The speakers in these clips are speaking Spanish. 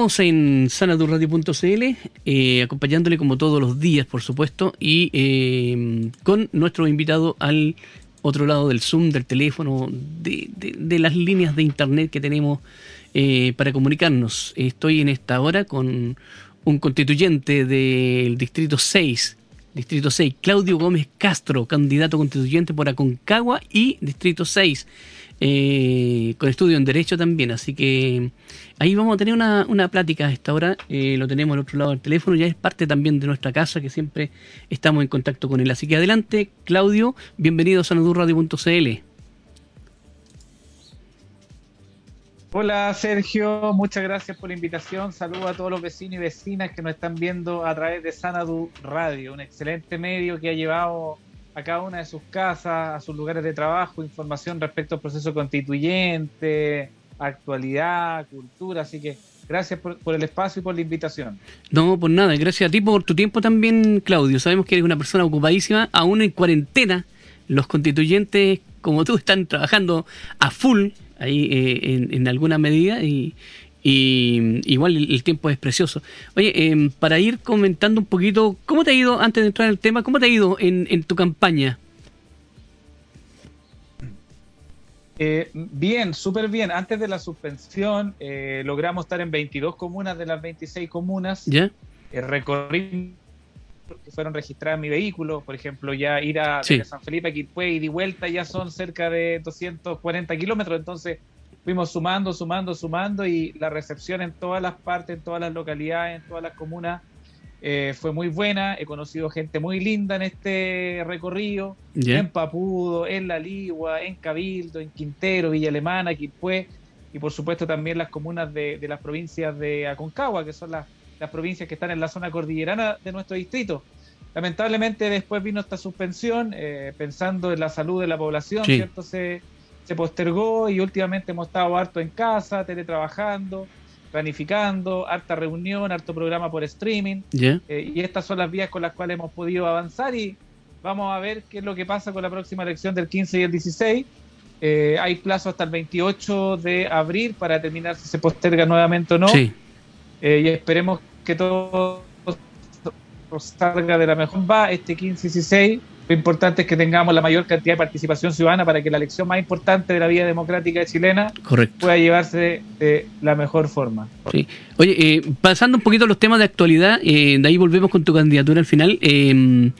estamos en sanadurradio.cl, eh, acompañándole como todos los días, por supuesto, y eh, con nuestro invitado al otro lado del Zoom, del teléfono, de, las líneas de internet que tenemos eh, para comunicarnos. Estoy en esta hora con un constituyente del Distrito 6, Distrito 6, Claudio Gómez Castro, candidato constituyente por Aconcagua y Distrito 6 eh, con estudio en Derecho también. Así que ahí vamos a tener una, una plática a esta hora. Eh, lo tenemos al otro lado del teléfono. Ya es parte también de nuestra casa que siempre estamos en contacto con él. Así que adelante, Claudio. Bienvenido a sanadurradio.cl. Hola Sergio, muchas gracias por la invitación. Saludos a todos los vecinos y vecinas que nos están viendo a través de Sanadu Radio, un excelente medio que ha llevado a cada una de sus casas, a sus lugares de trabajo, información respecto al proceso constituyente, actualidad, cultura, así que gracias por, el espacio y por la invitación. No, por nada, gracias a ti por tu tiempo también, Claudio. Sabemos que eres una persona ocupadísima, aún en cuarentena. Los constituyentes, como tú, están trabajando a full ahí eh, en, alguna medida y, y igual el, tiempo es precioso. Oye, em, para ir comentando un poquito, ¿cómo te ha ido, antes de entrar en el tema, cómo te ha ido en, en tu campaña? Eh, bien, súper bien. Antes de la suspensión eh, logramos estar en 22 comunas de las 26 comunas. ¿Ya? Eh, recorrí que fueron registradas en mi vehículo, por ejemplo, ya ir a San Felipe a Quilpue y de vuelta ya son cerca de 240 kilómetros, entonces fuimos sumando, sumando, sumando y la recepción en todas las partes, en todas las localidades, en todas las comunas eh, fue muy buena. He conocido gente muy linda en este recorrido, en Papudo, en La Ligua, en Cabildo, en Quintero, Villa Alemana, Quilpué y por supuesto también las comunas de, las provincias de Aconcagua, que son las, provincias que están en la zona cordillerana de nuestro distrito. Lamentablemente después vino esta suspensión, eh, pensando en la salud de la población, ¿cierto? Se, se postergó y últimamente hemos estado harto en casa, teletrabajando, planificando, harta reunión, harto programa por streaming. Eh, y estas son las vías con las cuales hemos podido avanzar y vamos a ver qué es lo que pasa con la próxima elección del 15 y el 16. Eh, hay plazo hasta el 28 de abril para determinar si se posterga nuevamente o no. Eh, y esperemos que todo salga de la mejor va este 15 y 16 lo importante es que tengamos la mayor cantidad de participación ciudadana para que la elección más importante de la vida democrática chilena pueda llevarse de la mejor forma. Sí. Oye, eh, pasando un poquito a los temas de actualidad, eh, de ahí volvemos con tu candidatura al final. Eh,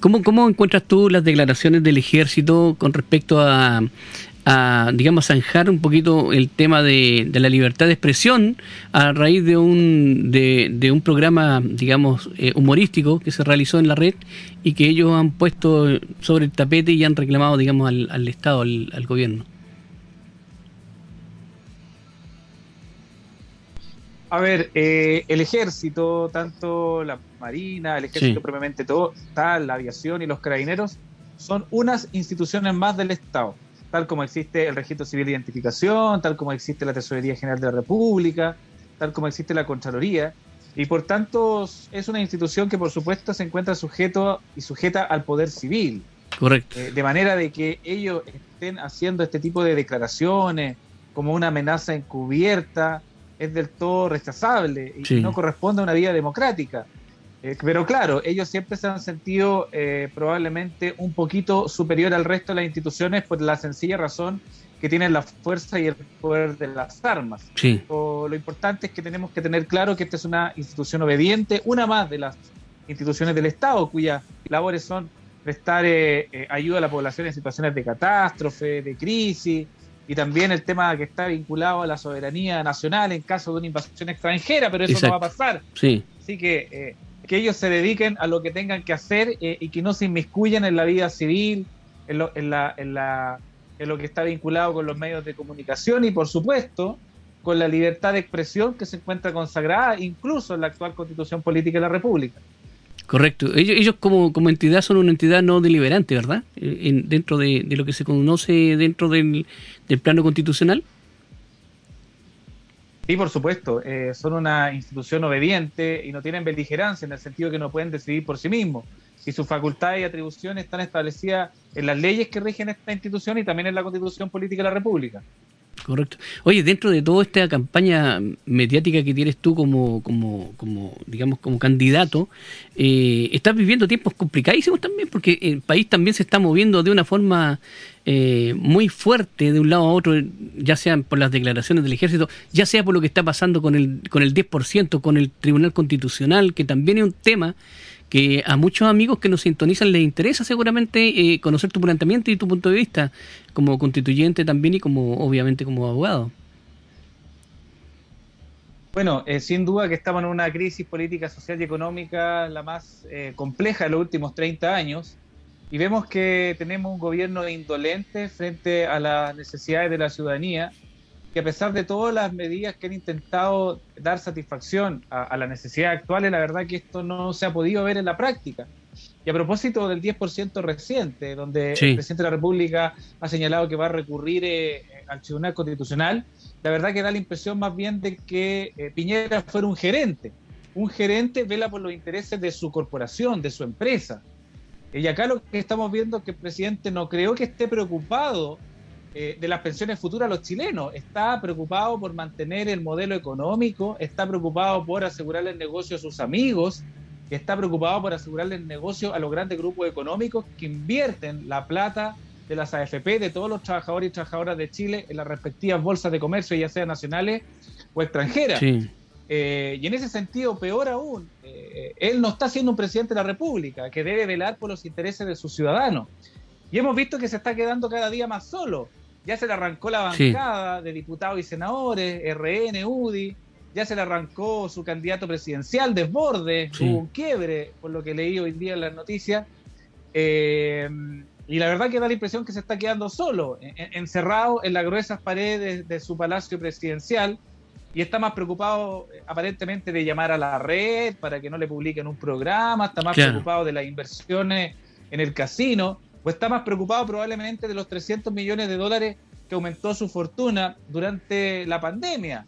¿cómo, ¿Cómo encuentras tú las declaraciones del ejército con respecto a, a, digamos, zanjar un poquito el tema de, la libertad de expresión a raíz de un, de, un programa, digamos, eh, humorístico que se realizó en la red y que ellos han puesto sobre el tapete y han reclamado, digamos, al, Estado, al, gobierno. A ver, eh, el ejército, tanto la marina, el ejército propiamente todo, tal, la aviación y los carabineros, son unas instituciones más del Estado tal como existe el registro civil de identificación, tal como existe la Tesorería General de la República, tal como existe la Contraloría, y por tanto es una institución que por supuesto se encuentra sujeto y sujeta al poder civil. Correcto. Eh, de manera de que ellos estén haciendo este tipo de declaraciones como una amenaza encubierta es del todo rechazable y no corresponde a una vida democrática. Eh, pero claro, ellos siempre se han sentido eh, probablemente un poquito superior al resto de las instituciones por la sencilla razón que tienen la fuerza y el poder de las armas. lo importante es que tenemos que tener claro que esta es una institución obediente, una más de las instituciones del Estado, cuyas labores son prestar eh, ayuda a la población en situaciones de catástrofe, de crisis, y también el tema que está vinculado a la soberanía nacional en caso de una invasión extranjera, pero eso no va a pasar. Sí. Así que que ellos se dediquen a lo que tengan que hacer eh, y que no se inmiscuyan en la vida civil, en lo, en, la, en, la, en lo que está vinculado con los medios de comunicación y, por supuesto, con la libertad de expresión que se encuentra consagrada incluso en la actual constitución política de la República. Correcto. Ellos, como, entidad son una entidad no deliberante, ¿verdad? Eh, en, dentro de, lo que se conoce dentro del plano constitucional. Sí, por supuesto. Eh, son una institución obediente y no tienen beligerancia en el sentido que no pueden decidir por sí mismos. Y sus facultades y atribuciones están establecidas en las leyes que rigen esta institución y también en la Constitución Política de la República. Correcto. Oye, dentro de toda esta campaña mediática que tienes tú como, como, como digamos, como candidato, eh, estás viviendo tiempos complicadísimos también, porque el país también se está moviendo de una forma eh, muy fuerte de un lado a otro, ya sea por las declaraciones del ejército, ya sea por lo que está pasando con el, con el 10%, con el Tribunal Constitucional, que también es un tema que a muchos amigos que nos sintonizan les interesa seguramente eh, conocer tu planteamiento y tu punto de vista como constituyente también y como obviamente como abogado. Bueno, eh, sin duda que estamos en una crisis política, social y económica la más eh, compleja de los últimos 30 años y vemos que tenemos un gobierno indolente frente a las necesidades de la ciudadanía que a pesar de todas las medidas que han intentado dar satisfacción a, las necesidades actuales, la verdad que esto no se ha podido ver en la práctica. Y a propósito del 10% reciente, donde el presidente de la República ha señalado que va a recurrir eh, al Tribunal Constitucional, la verdad que da la impresión más bien de que eh, Piñera fuera un gerente. Un gerente vela por los intereses de su corporación, de su empresa. Y acá lo que estamos viendo es que el presidente no creo que esté preocupado eh, de las pensiones futuras a los chilenos. Está preocupado por mantener el modelo económico, está preocupado por asegurarle el negocio a sus amigos, está preocupado por asegurarle el negocio a los grandes grupos económicos que invierten la plata de las AFP, de todos los trabajadores y trabajadoras de Chile en las respectivas bolsas de comercio, ya sean nacionales o extranjeras. Eh, y en ese sentido, peor aún, eh, él no está siendo un presidente de la República, que debe velar por los intereses de sus ciudadanos. Y hemos visto que se está quedando cada día más solo. Ya se le arrancó la bancada de diputados y senadores, RN, UDI, ya se le arrancó su candidato presidencial, Desborde, hubo un quiebre, por lo que leí hoy día en las noticias. Eh, y la verdad que da la impresión que se está quedando solo, encerrado en las gruesas paredes de su palacio presidencial, y está más preocupado eh, aparentemente de llamar a la red para que no le publiquen un programa, está más preocupado de las inversiones en el casino o está más preocupado probablemente de los 300 millones de dólares que aumentó su fortuna durante la pandemia.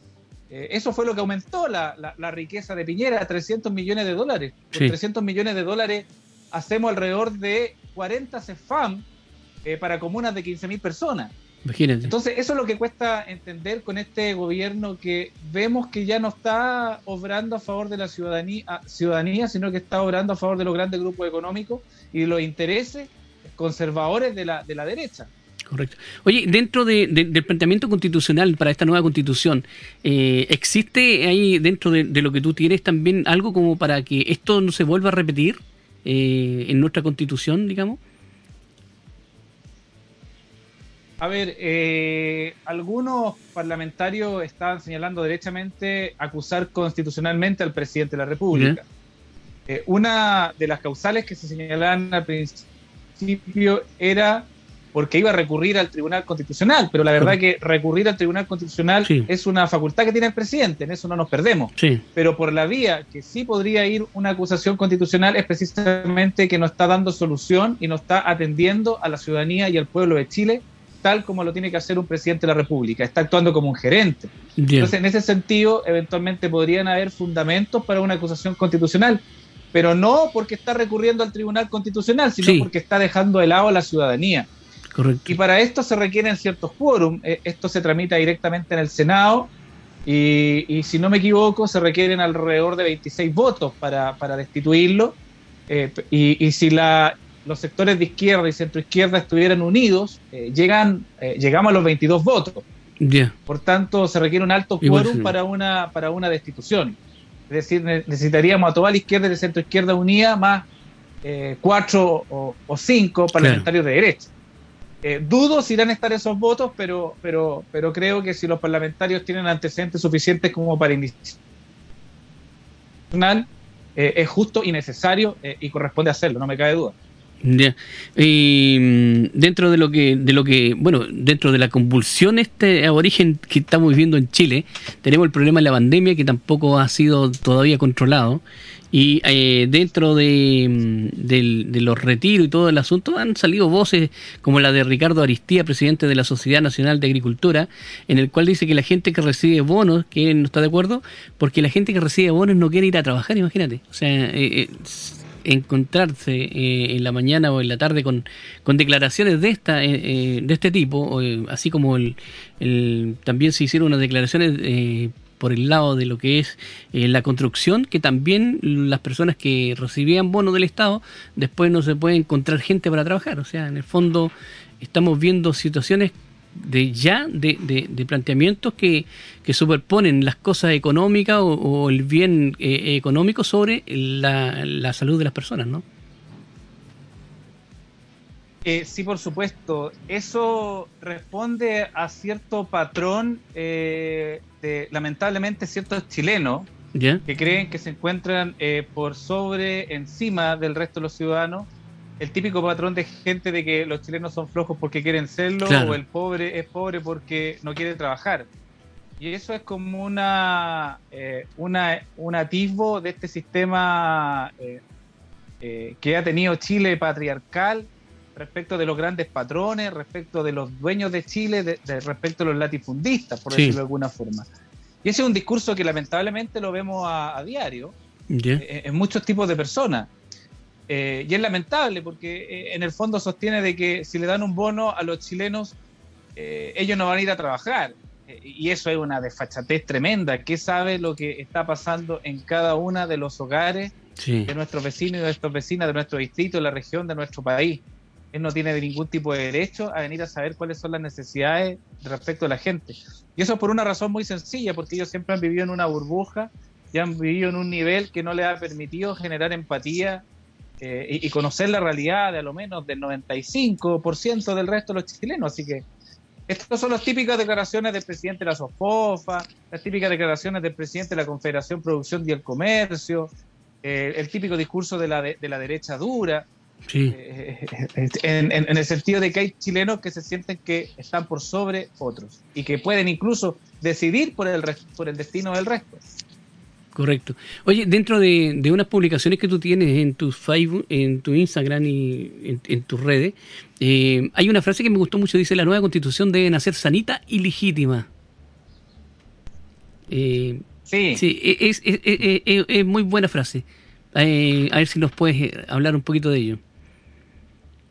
Eh, eso fue lo que aumentó la, riqueza de Piñera, 300 millones de dólares. Con 300 millones de dólares hacemos alrededor de 40 CEFAM eh, para comunas de 15.000 personas. Entonces, eso es lo que cuesta entender con este gobierno que vemos que ya no está obrando a favor de la ciudadanía, ciudadanía sino que está obrando a favor de los grandes grupos económicos y los intereses conservadores de la, de la derecha. Correcto. Oye, dentro del planteamiento constitucional para esta nueva constitución, eh, ¿existe ahí dentro de, lo que tú tienes también algo como para que esto no se vuelva a repetir eh, en nuestra constitución, digamos? A ver, eh, algunos parlamentarios estaban señalando derechamente acusar constitucionalmente al presidente de la República. una de las causales que se señalaban al principio principio era porque iba a recurrir al Tribunal Constitucional, pero la verdad que recurrir al Tribunal Constitucional es una facultad que tiene el presidente, en eso no nos perdemos. Pero por la vía que sí podría ir una acusación constitucional es precisamente que no está dando solución y no está atendiendo a la ciudadanía y al pueblo de Chile tal como lo tiene que hacer un presidente de la República, está actuando como un gerente. Entonces, en ese sentido, eventualmente podrían haber fundamentos para una acusación constitucional, pero no porque está recurriendo al Tribunal Constitucional, sino porque está dejando de lado a la ciudadanía. Correcto. Y para esto se requieren ciertos quórum. Eh, esto se tramita directamente en el Senado y, si no me equivoco, se requieren alrededor de 26 votos para, destituirlo. Eh, y, si la, los sectores de izquierda y centroizquierda estuvieran unidos, eh, llegan, llegamos a los 22 votos. Por tanto, se requiere un alto quórum para una, para una destitución. Es decir, necesitaríamos a toda la izquierda y la centro izquierda unida más eh, cuatro o, cinco parlamentarios de derecha. Eh, dudo si irán a estar esos votos, pero, pero, pero creo que si los parlamentarios tienen antecedentes suficientes como para iniciar, eh, es justo y necesario y corresponde hacerlo, no me cabe duda. Y mm, dentro de lo que, de lo que, bueno, dentro de la convulsión este origen que estamos viviendo en Chile, tenemos el problema de la pandemia que tampoco ha sido todavía controlado. Y eh, dentro de, mm, de, los retiros y todo el asunto han salido voces como la de Ricardo Aristía, presidente de la Sociedad Nacional de Agricultura, en el cual dice que la gente que recibe bonos, que no está de acuerdo, porque la gente que recibe bonos no quiere ir a trabajar, imagínate. O sea, eh, eh encontrarse eh, en la mañana o en la tarde con, con declaraciones de esta eh, eh, de este tipo, así como el, el, también se hicieron unas declaraciones por el lado de lo que es la construcción, que también las personas que recibían bonos del Estado después no se puede encontrar gente para trabajar. O sea, en el fondo estamos viendo situaciones de ya de, de, planteamientos que, que, superponen las cosas económicas o, el bien eh, económico sobre la, la, salud de las personas, ¿no? Eh, sí, por supuesto. Eso responde a cierto patrón eh, de, lamentablemente, ciertos chilenos que creen que se encuentran por sobre, encima del resto de los ciudadanos el típico patrón de gente de que los chilenos son flojos porque quieren serlo o el pobre es pobre porque no quiere trabajar. Y eso es como una, eh, una un atisbo de este sistema eh, eh, que ha tenido Chile patriarcal respecto de los grandes patrones, respecto de los dueños de Chile, de, respecto a los latifundistas, por decirlo de alguna forma. Y ese es un discurso que lamentablemente lo vemos a, diario en muchos tipos de personas. Eh, y es lamentable porque eh, en el fondo sostiene de que si le dan un bono a los chilenos, eh, ellos no van a ir a trabajar. y eso es una desfachatez tremenda. ¿Qué sabe lo que está pasando en cada una de los hogares de nuestros vecinos y de nuestras vecinas, de nuestro distrito, de la región, de nuestro país? Él no tiene ningún tipo de derecho a venir a saber cuáles son las necesidades respecto a la gente. Y eso por una razón muy sencilla, porque ellos siempre han vivido en una burbuja y han vivido en un nivel que no les ha permitido generar empatía eh, y, conocer la realidad de a lo menos del 95% del resto de los chilenos. Así que estas son las típicas declaraciones del presidente de la SOFOFA, las típicas declaraciones del presidente de la Confederación Producción y el Comercio, eh, el típico discurso de la, de, la derecha dura. Eh, en, el sentido de que hay chilenos que se sienten que están por sobre otros y que pueden incluso decidir por el, por el destino del resto. Correcto. Oye, dentro de, unas publicaciones que tú tienes en tu Facebook, en tu Instagram y en, tus redes, eh, hay una frase que me gustó mucho, dice, la nueva constitución debe nacer sanita y legítima. Eh, sí. Sí, e, es, es, muy buena frase. Eh, a ver si nos puedes hablar un poquito de ello.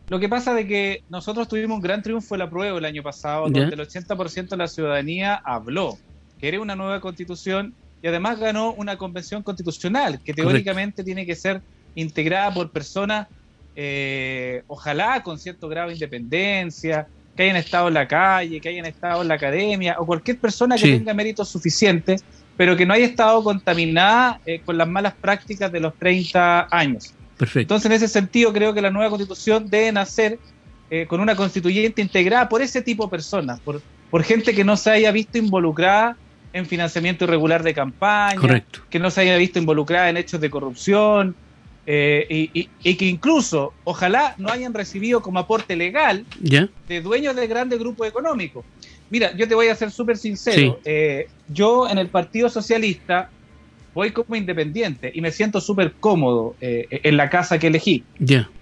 Lo que pasa de que nosotros tuvimos un gran triunfo en la prueba el año pasado, donde el 80% de la ciudadanía habló. que era una nueva constitución y además ganó una convención constitucional que teóricamente tiene que ser integrada por personas, eh, ojalá con cierto grado de independencia, que hayan estado en la calle, que hayan estado en la academia, o cualquier persona que tenga méritos suficientes, pero que no haya estado contaminada eh, con las malas prácticas de los 30 años. Perfecto. Entonces, en ese sentido, creo que la nueva constitución debe nacer eh, con una constituyente integrada por ese tipo de personas, por, por gente que no se haya visto involucrada en financiamiento irregular de campaña, que no se haya visto involucrada en hechos de corrupción eh, y, que incluso, ojalá, no hayan recibido como aporte legal de dueños de grandes grupos económicos. Mira, yo te voy a ser súper sincero. Eh, yo en el Partido Socialista voy como independiente y me siento súper cómodo eh, en la casa que elegí.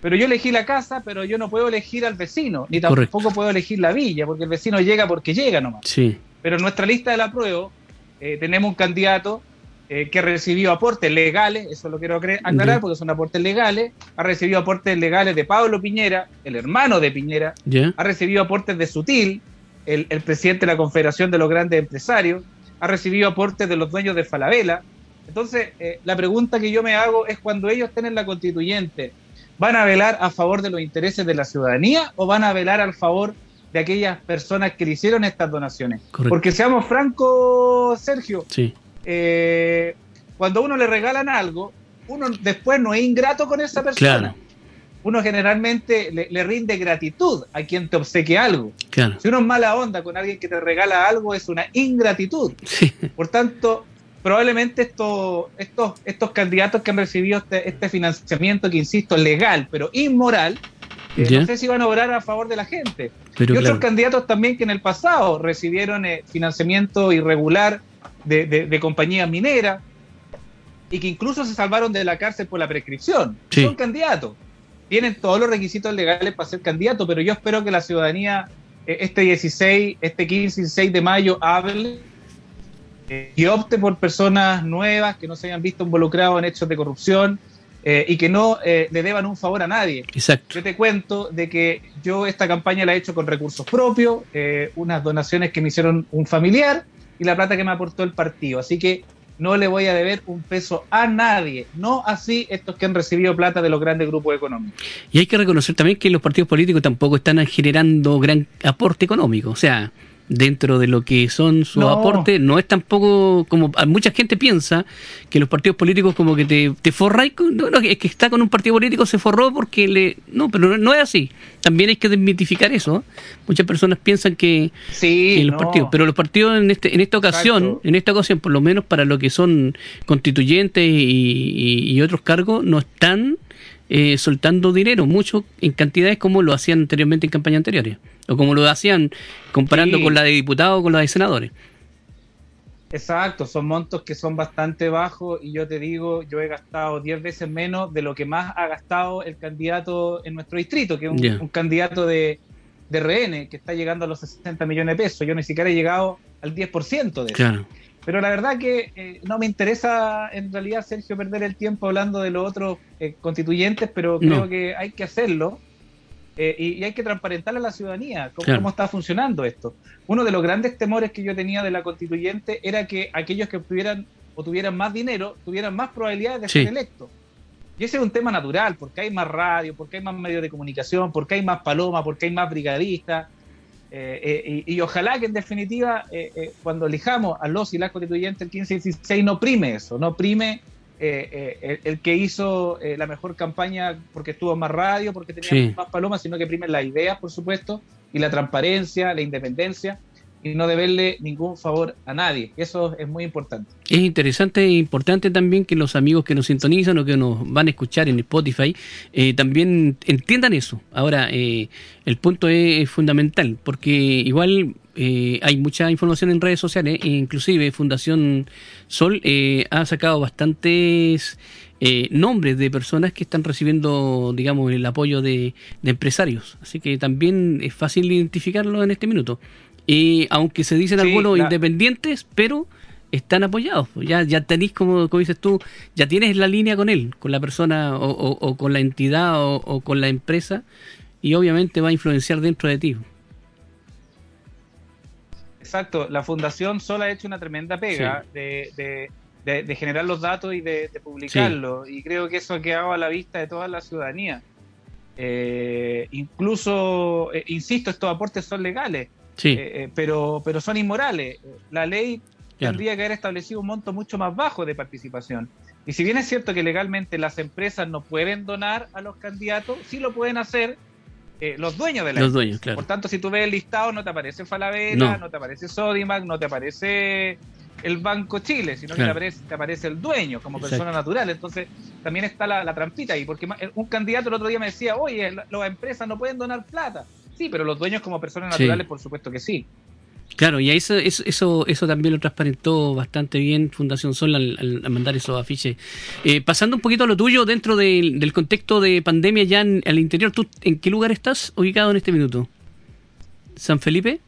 Pero yo elegí la casa, pero yo no puedo elegir al vecino, ni tampoco puedo elegir la villa, porque el vecino llega porque llega nomás. Sí. Pero nuestra lista de la prueba eh, tenemos un candidato eh, que recibido aportes legales, eso lo quiero aclarar porque son aportes legales, ha recibido aportes legales de Pablo Piñera, el hermano de Piñera, ha recibido aportes de Sutil, el, presidente de la Confederación de los Grandes Empresarios, ha recibido aportes de los dueños de Falabella. Entonces, eh, la pregunta que yo me hago es cuando ellos tienen la constituyente, ¿van a velar a favor de los intereses de la ciudadanía o van a velar al favor de aquellas personas que le hicieron estas donaciones. Porque seamos francos, Sergio, eh, cuando uno le regalan algo, uno después no es ingrato con esa persona. Uno generalmente le, rinde gratitud a quien te obsequia algo. Si uno es mala onda con alguien que te regala algo, es una ingratitud. Por tanto, probablemente estos, estos, estos candidatos que han recibido este, este financiamiento, que insisto, legal, pero inmoral, no sé si van a obrar a favor de la gente. y otros candidatos también que en el pasado recibieron eh, financiamiento irregular de, compañías mineras y que incluso se salvaron de la cárcel por la prescripción. Son candidatos. Tienen todos los requisitos legales para ser candidatos, pero yo espero que la ciudadanía eh, este 16, este 15 y 16 de mayo hable eh, y opte por personas nuevas que no se hayan visto involucrados en hechos de corrupción, eh, y que no eh, le deban un favor a nadie. Exacto. Yo te cuento de que yo esta campaña la he hecho con recursos propios, eh, unas donaciones que me hicieron un familiar y la plata que me aportó el partido. Así que no le voy a deber un peso a nadie, no así estos que han recibido plata de los grandes grupos económicos. Y hay que reconocer también que los partidos políticos tampoco están generando gran aporte económico, o sea, dentro de lo que son sus aportes, no es tampoco como mucha gente piensa que los partidos políticos como que te, te forráis, no, no, es que está con un partido político se forró porque le... No, pero no, es así. También hay que desmitificar eso. Muchas personas piensan que, sí, los partidos, pero los partidos en este en esta ocasión, en esta ocasión por lo menos para lo que son constituyentes y, y otros cargos, no están eh, soltando dinero, mucho en cantidades como lo hacían anteriormente en campañas anteriores, o como lo hacían comparando con la de diputados o con la de senadores. Exacto, son montos que son bastante bajos y yo te digo, yo he gastado 10 veces menos de lo que más ha gastado el candidato en nuestro distrito, que es un, candidato de, de RN que está llegando a los 60 millones de pesos. Yo ni siquiera he llegado al 10% de eso. Pero la verdad que eh, no me interesa en realidad, Sergio, perder el tiempo hablando de los otros eh, constituyentes, pero creo que hay que hacerlo eh, y, hay que transparentarle a la ciudadanía cómo, está funcionando esto. Uno de los grandes temores que yo tenía de la constituyente era que aquellos que tuvieran o tuvieran más dinero tuvieran más probabilidades de ser electos. Y ese es un tema natural, porque hay más radio, porque hay más medios de comunicación, porque hay más palomas, porque hay más brigadistas, eh, eh, y, ojalá que en definitiva, eh, cuando elijamos a los y las constituyentes el 15 y 16, no prime eso, no prime el, que hizo la mejor campaña porque estuvo más radio, porque tenía más palomas, sino que prime las ideas, por supuesto, y la transparencia, la independencia y no deberle ningún favor a nadie. Eso es muy importante. Es interesante e importante también que los amigos que nos sintonizan o que nos van a escuchar en Spotify eh, también entiendan eso. Ahora, eh, el punto es, fundamental porque igual eh, hay mucha información en redes sociales, e inclusive Fundación Sol ha sacado bastantes nombres de personas que están recibiendo, digamos, el apoyo de, de empresarios. Así que también es fácil identificarlo en este minuto. Y aunque se dicen algunos independientes, pero están apoyados. Ya, ya tenéis, como, dices tú, ya tienes la línea con él, con la persona o, con la entidad o, con la empresa, y obviamente va a influenciar dentro de ti. Exacto, la fundación sola ha hecho una tremenda pega de, de, generar los datos y de, publicarlos, y creo que eso ha quedado a la vista de toda la ciudadanía. Eh, incluso, eh, insisto, estos aportes son legales. Sí. Eh, eh, pero, pero son inmorales. La ley tendría que haber establecido un monto mucho más bajo de participación. Y si bien es cierto que legalmente las empresas no pueden donar a los candidatos, sí lo pueden hacer eh, los dueños de la Los dueños, claro. Por tanto, si tú ves el listado, no te aparece Falabella, no, te aparece Sodimac, no te aparece el Banco Chile, sino que te aparece, te aparece, el dueño como persona natural. Entonces, también está la, la, trampita ahí, porque un candidato el otro día me decía, oye, las empresas no pueden donar plata. Sí, pero los dueños como personas naturales, por supuesto que sí. Claro, y eso, eso, eso, también lo transparentó bastante bien Fundación Sol al, mandar esos afiches. Eh, pasando un poquito a lo tuyo, dentro del contexto de pandemia ya en, al interior, ¿tú en qué lugar estás ubicado en este minuto? ¿San Felipe?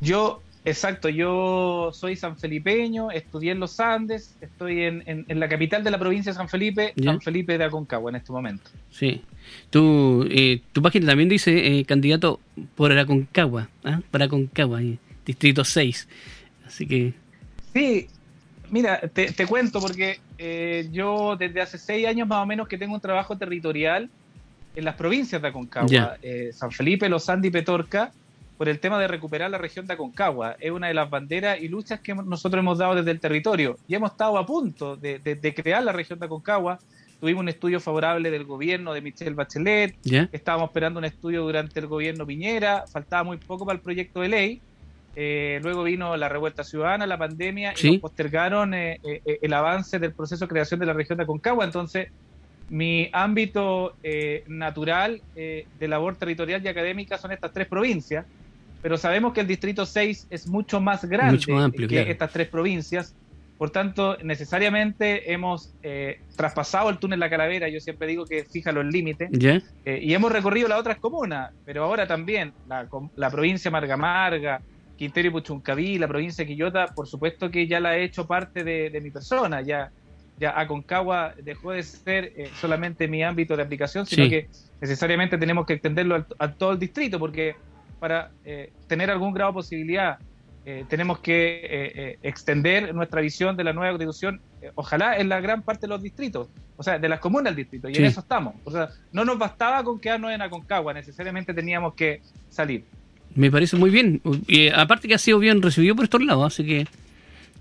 Yo Exacto, yo soy sanfelipeño, estudié en los Andes, estoy en, en, la capital de la provincia de San Felipe, San Felipe de Aconcagua en este momento. Sí, tu, eh, tu página también dice eh, candidato por Aconcagua, ¿ah? para Aconcagua, distrito 6, así que... Sí, mira, te, te cuento porque eh, yo desde hace seis años más o menos que tengo un trabajo territorial en las provincias de Aconcagua, eh, San Felipe, Los Andes y Petorca, por el tema de recuperar la región de Aconcagua. Es una de las banderas y luchas que nosotros hemos dado desde el territorio y hemos estado a punto de, crear la región de Aconcagua. Tuvimos un estudio favorable del gobierno de Michelle Bachelet, estábamos esperando un estudio durante el gobierno Piñera, faltaba muy poco para el proyecto de ley. Eh, luego vino la revuelta ciudadana, la pandemia, y nos postergaron eh, eh, el avance del proceso de creación de la región de Aconcagua. Entonces, mi ámbito natural de labor territorial y académica son estas tres provincias pero sabemos que el Distrito 6 es mucho más grande que estas tres provincias. Por tanto, necesariamente hemos eh, traspasado el túnel La Calavera, yo siempre digo que fija los límites, eh, y hemos recorrido las otras comunas, pero ahora también la, la provincia Marga Marga, Quintero y Puchuncaví, la provincia de Quillota, por supuesto que ya la he hecho parte de, mi persona, ya ya Aconcagua dejó de ser eh, solamente mi ámbito de aplicación, sino que necesariamente tenemos que extenderlo a, todo el distrito, porque para eh, tener algún grado de posibilidad eh, tenemos que extender nuestra visión de la nueva constitución, ojalá en la gran parte de los distritos, o sea, de las comunas del distrito, y en eso estamos. O sea, no nos bastaba con quedarnos en Aconcagua, necesariamente teníamos que salir. Me parece muy bien, aparte que ha sido bien recibido por estos lados, así que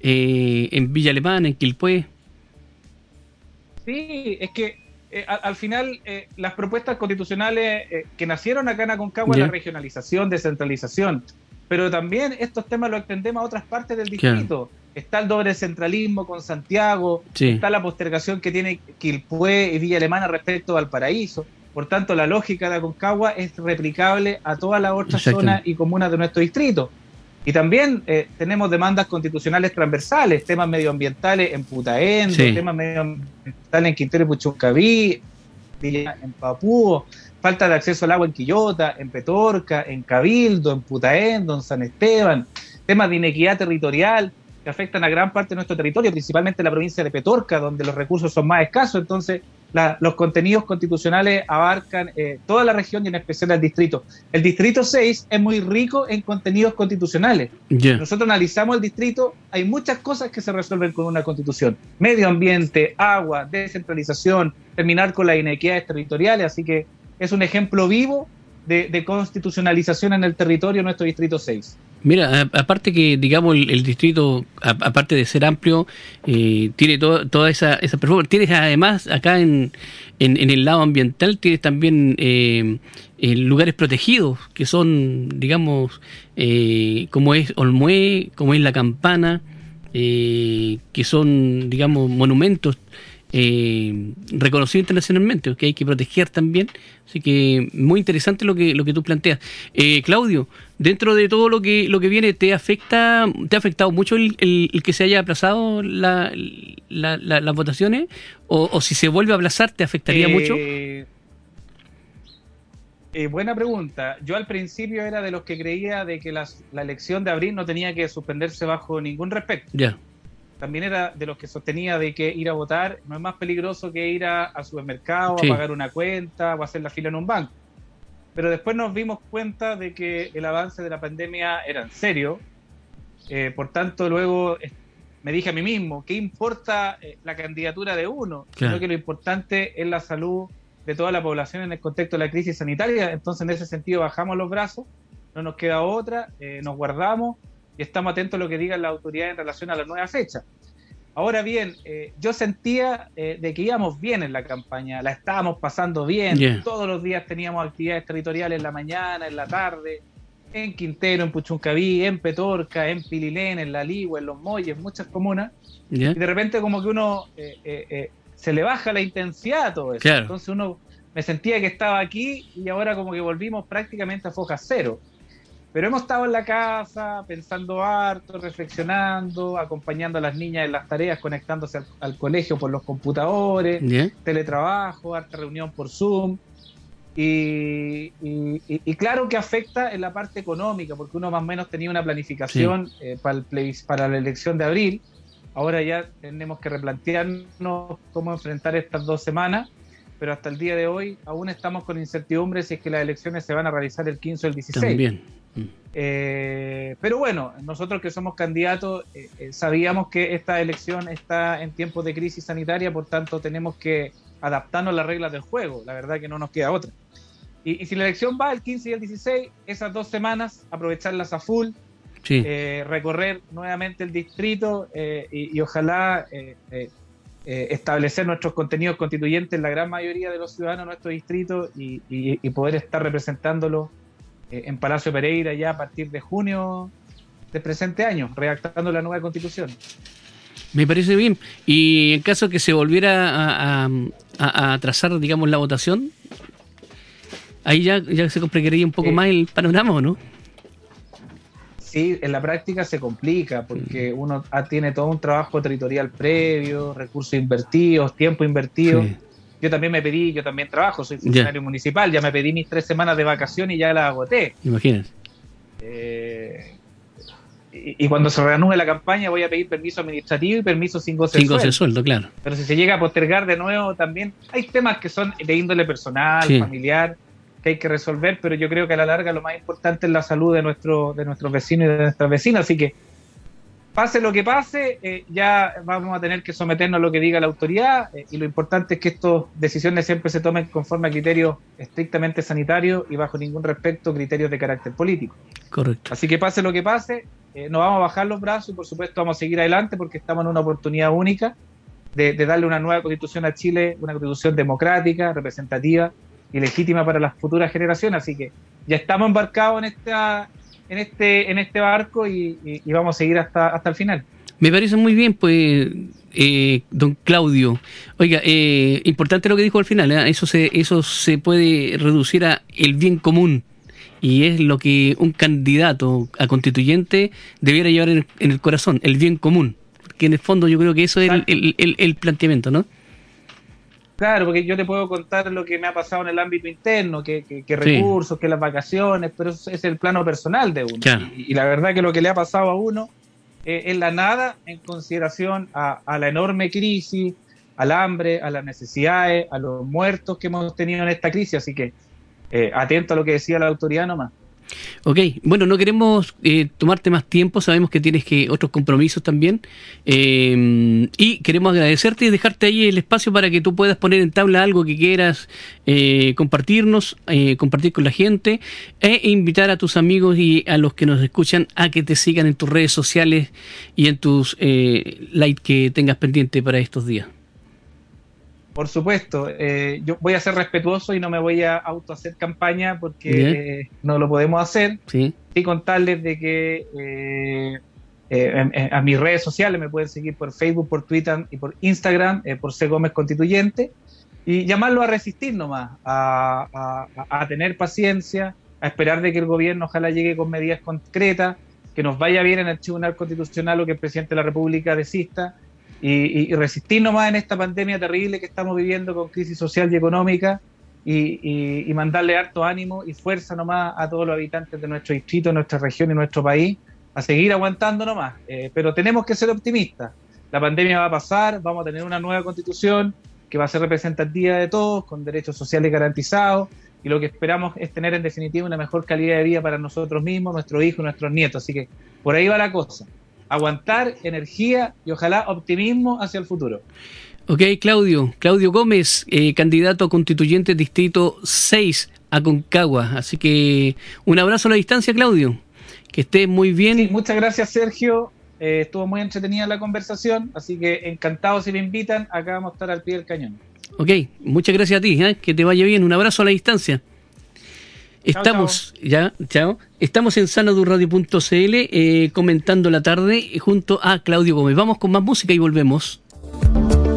en Villa Alemana, en Quilpué, Sí, es que eh, al, final eh, las propuestas constitucionales eh, que nacieron acá en Aconcagua, la regionalización, descentralización, pero también estos temas los extendemos a otras partes del distrito. Está el doble centralismo con Santiago, está la postergación que tiene Quilpué y Villa Alemana respecto al paraíso. Por tanto, la lógica de Aconcagua es replicable a todas las otras zonas y comunas de nuestro distrito. Y también eh, tenemos demandas constitucionales transversales, temas medioambientales en Putaendo, temas medioambientales en Quintero y Puchuncaví, en Papúo, falta de acceso al agua en Quillota, en Petorca, en Cabildo, en Putaendo, en San Esteban, temas de inequidad territorial que afectan a gran parte de nuestro territorio, principalmente la provincia de Petorca, donde los recursos son más escasos. Entonces, los contenidos constitucionales abarcan eh, toda la región y en especial el distrito. El distrito 6 es muy rico en contenidos constitucionales. Nosotros analizamos el distrito, hay muchas cosas que se resuelven con una constitución. Medio ambiente, agua, descentralización, terminar con las inequidades territoriales, así que es un ejemplo vivo de, constitucionalización en el territorio de nuestro distrito 6. Mira, aparte que, digamos, el, distrito, aparte de ser amplio, eh, tiene toda esa, esa. Tienes además, acá en, en, el lado ambiental, tienes también eh, lugares protegidos, que son, digamos, eh, como es Olmué, como es La Campana, que son, digamos, monumentos eh, reconocido internacionalmente, que hay que proteger también. Así que muy interesante lo que lo que tú planteas. Eh, Claudio, dentro de todo lo que lo que viene, ¿te afecta te ha afectado mucho el, que se haya aplazado la, las votaciones? O, si se vuelve a aplazar, ¿te afectaría mucho? Eh, eh, buena pregunta. Yo al principio era de los que creía de que la elección de abril no tenía que suspenderse bajo ningún respecto. Ya también era de los que sostenía de que ir a votar no es más peligroso que ir a, al supermercado, a pagar una cuenta o hacer la fila en un banco. Pero después nos dimos cuenta de que el avance de la pandemia era en serio. Eh, por tanto, luego me dije a mí mismo, ¿qué importa eh, la candidatura de uno? Creo que lo importante es la salud de toda la población en el contexto de la crisis sanitaria. Entonces, en ese sentido, bajamos los brazos, no nos queda otra, eh, nos guardamos y estamos atentos a lo que digan las autoridades en relación a la nueva fecha. Ahora bien, eh, yo sentía eh, de que íbamos bien en la campaña, la estábamos pasando bien, todos los días teníamos actividades territoriales en la mañana, en la tarde, en Quintero, en Puchuncaví, en Petorca, en Pililén, en La Ligua, en Los Molles, muchas comunas, y de repente como que uno eh, se le baja la intensidad a todo eso. Entonces uno me sentía que estaba aquí y ahora como que volvimos prácticamente a foja cero. Pero hemos estado en la casa pensando harto, reflexionando, acompañando a las niñas en las tareas, conectándose al, colegio por los computadores, teletrabajo, harta reunión por Zoom. Y, claro que afecta en la parte económica, porque uno más o menos tenía una planificación eh, para, el para la elección de abril. Ahora ya tenemos que replantearnos cómo enfrentar estas dos semanas, pero hasta el día de hoy aún estamos con incertidumbre si es que las elecciones se van a realizar el 15 o el 16. También. Eh, pero bueno, nosotros que somos candidatos eh, eh, sabíamos que esta elección está en tiempos de crisis sanitaria, por tanto tenemos que adaptarnos a las reglas del juego, la verdad que no nos queda otra. Y, si la elección va el 15 y el 16, esas dos semanas, aprovecharlas a full, recorrer nuevamente el distrito y, ojalá establecer nuestros contenidos constituyentes en la gran mayoría de los ciudadanos de nuestro distrito y, y poder estar representándolo en Palacio Pereira ya a partir de junio del presente año, redactando la nueva constitución. Me parece bien. Y en caso que se volviera a, trazar, digamos, la votación, ahí ya, ya se complicaría un poco más el panorama, no? Sí, en la práctica se complica porque mm. uno tiene todo un trabajo territorial previo, recursos invertidos, tiempo invertido yo también me pedí, yo también trabajo, soy funcionario municipal, ya me pedí mis tres semanas de vacaciones y ya las agoté. Imagínate. Eh, y, cuando se reanude la campaña voy a pedir permiso administrativo y permiso sin goce sin goce de sueldo, claro. Pero si se llega a postergar de nuevo también, hay temas que son de índole personal, familiar, que hay que resolver, pero yo creo que a la larga lo más importante es la salud de, nuestro, de nuestros vecinos y de nuestras vecinas, así que pase lo que pase, eh, ya vamos a tener que someternos a lo que diga la autoridad eh, y lo importante es que estas decisiones siempre se tomen conforme a criterios estrictamente sanitarios y bajo ningún respecto criterios de carácter político. Correcto. Así que pase lo que pase, eh, no vamos a bajar los brazos y por supuesto vamos a seguir adelante porque estamos en una oportunidad única de, de darle una nueva constitución a Chile, una constitución democrática, representativa y legítima para las futuras generaciones. Así que ya estamos embarcados en esta en este, en este barco y, vamos a seguir hasta, hasta el final. Me parece muy bien, pues, eh, don Claudio. Oiga, eh, importante lo que dijo al final, ¿eh? eso, se, eso se puede reducir a el bien común y es lo que un candidato a constituyente debiera llevar en el, corazón, el bien común. Que en el fondo yo creo que eso es el, el, el planteamiento, ¿no? Claro, porque yo te puedo contar lo que me ha pasado en el ámbito interno, que, recursos, que las vacaciones, pero eso es el plano personal de uno. Y, la verdad que lo que le ha pasado a uno eh, es la nada en consideración a, la enorme crisis, al hambre, a las necesidades, a los muertos que hemos tenido en esta crisis. Así que eh, atento a lo que decía la autoridad nomás. Ok, bueno, no queremos eh, tomarte más tiempo, sabemos que tienes que otros compromisos también eh, y queremos agradecerte y dejarte ahí el espacio para que tú puedas poner en tabla algo que quieras eh, compartirnos, compartir con la gente e invitar a tus amigos y a los que nos escuchan a que te sigan en tus redes sociales y en tus likes que tengas pendiente para estos días. Por supuesto, eh, yo voy a ser respetuoso y no me voy a auto hacer campaña porque eh, no lo podemos hacer. Sí. Y contarles de que eh, a mis redes sociales me pueden seguir por Facebook, por Twitter y por Instagram, por C. Gómez Constituyente, y llamarlo a resistir nomás, a, a, tener paciencia, a esperar de que el gobierno ojalá llegue con medidas concretas, que nos vaya bien en el Tribunal Constitucional o que el presidente de la República desista y, resistir nomás en esta pandemia terrible que estamos viviendo con crisis social y económica y, mandarle harto ánimo y fuerza nomás a todos los habitantes de nuestro distrito, nuestra región y nuestro país a seguir aguantando nomás. Eh, pero tenemos que ser optimistas. La pandemia va a pasar, vamos a tener una nueva constitución que va a ser representativa de todos, con derechos sociales garantizados, y lo que esperamos es tener en definitiva una mejor calidad de vida para nosotros mismos, nuestros hijos, nuestros nietos. Así que por ahí va la cosa aguantar, energía y ojalá optimismo hacia el futuro. Ok, Claudio. Claudio Gómez, eh, candidato a constituyente distrito 6 a Concagua. Así que un abrazo a la distancia, Claudio. Que esté muy bien. muchas gracias, Sergio. Eh, estuvo muy entretenida la conversación, así que encantado si me invitan. Acá vamos a estar al pie del cañón. Ok, muchas gracias a ti. ¿eh? Que te vaya bien. Un abrazo a la distancia. Estamos, ya, chao. Estamos en sanadurradio.cl eh, comentando la tarde junto a Claudio Gómez. Vamos con más música y volvemos.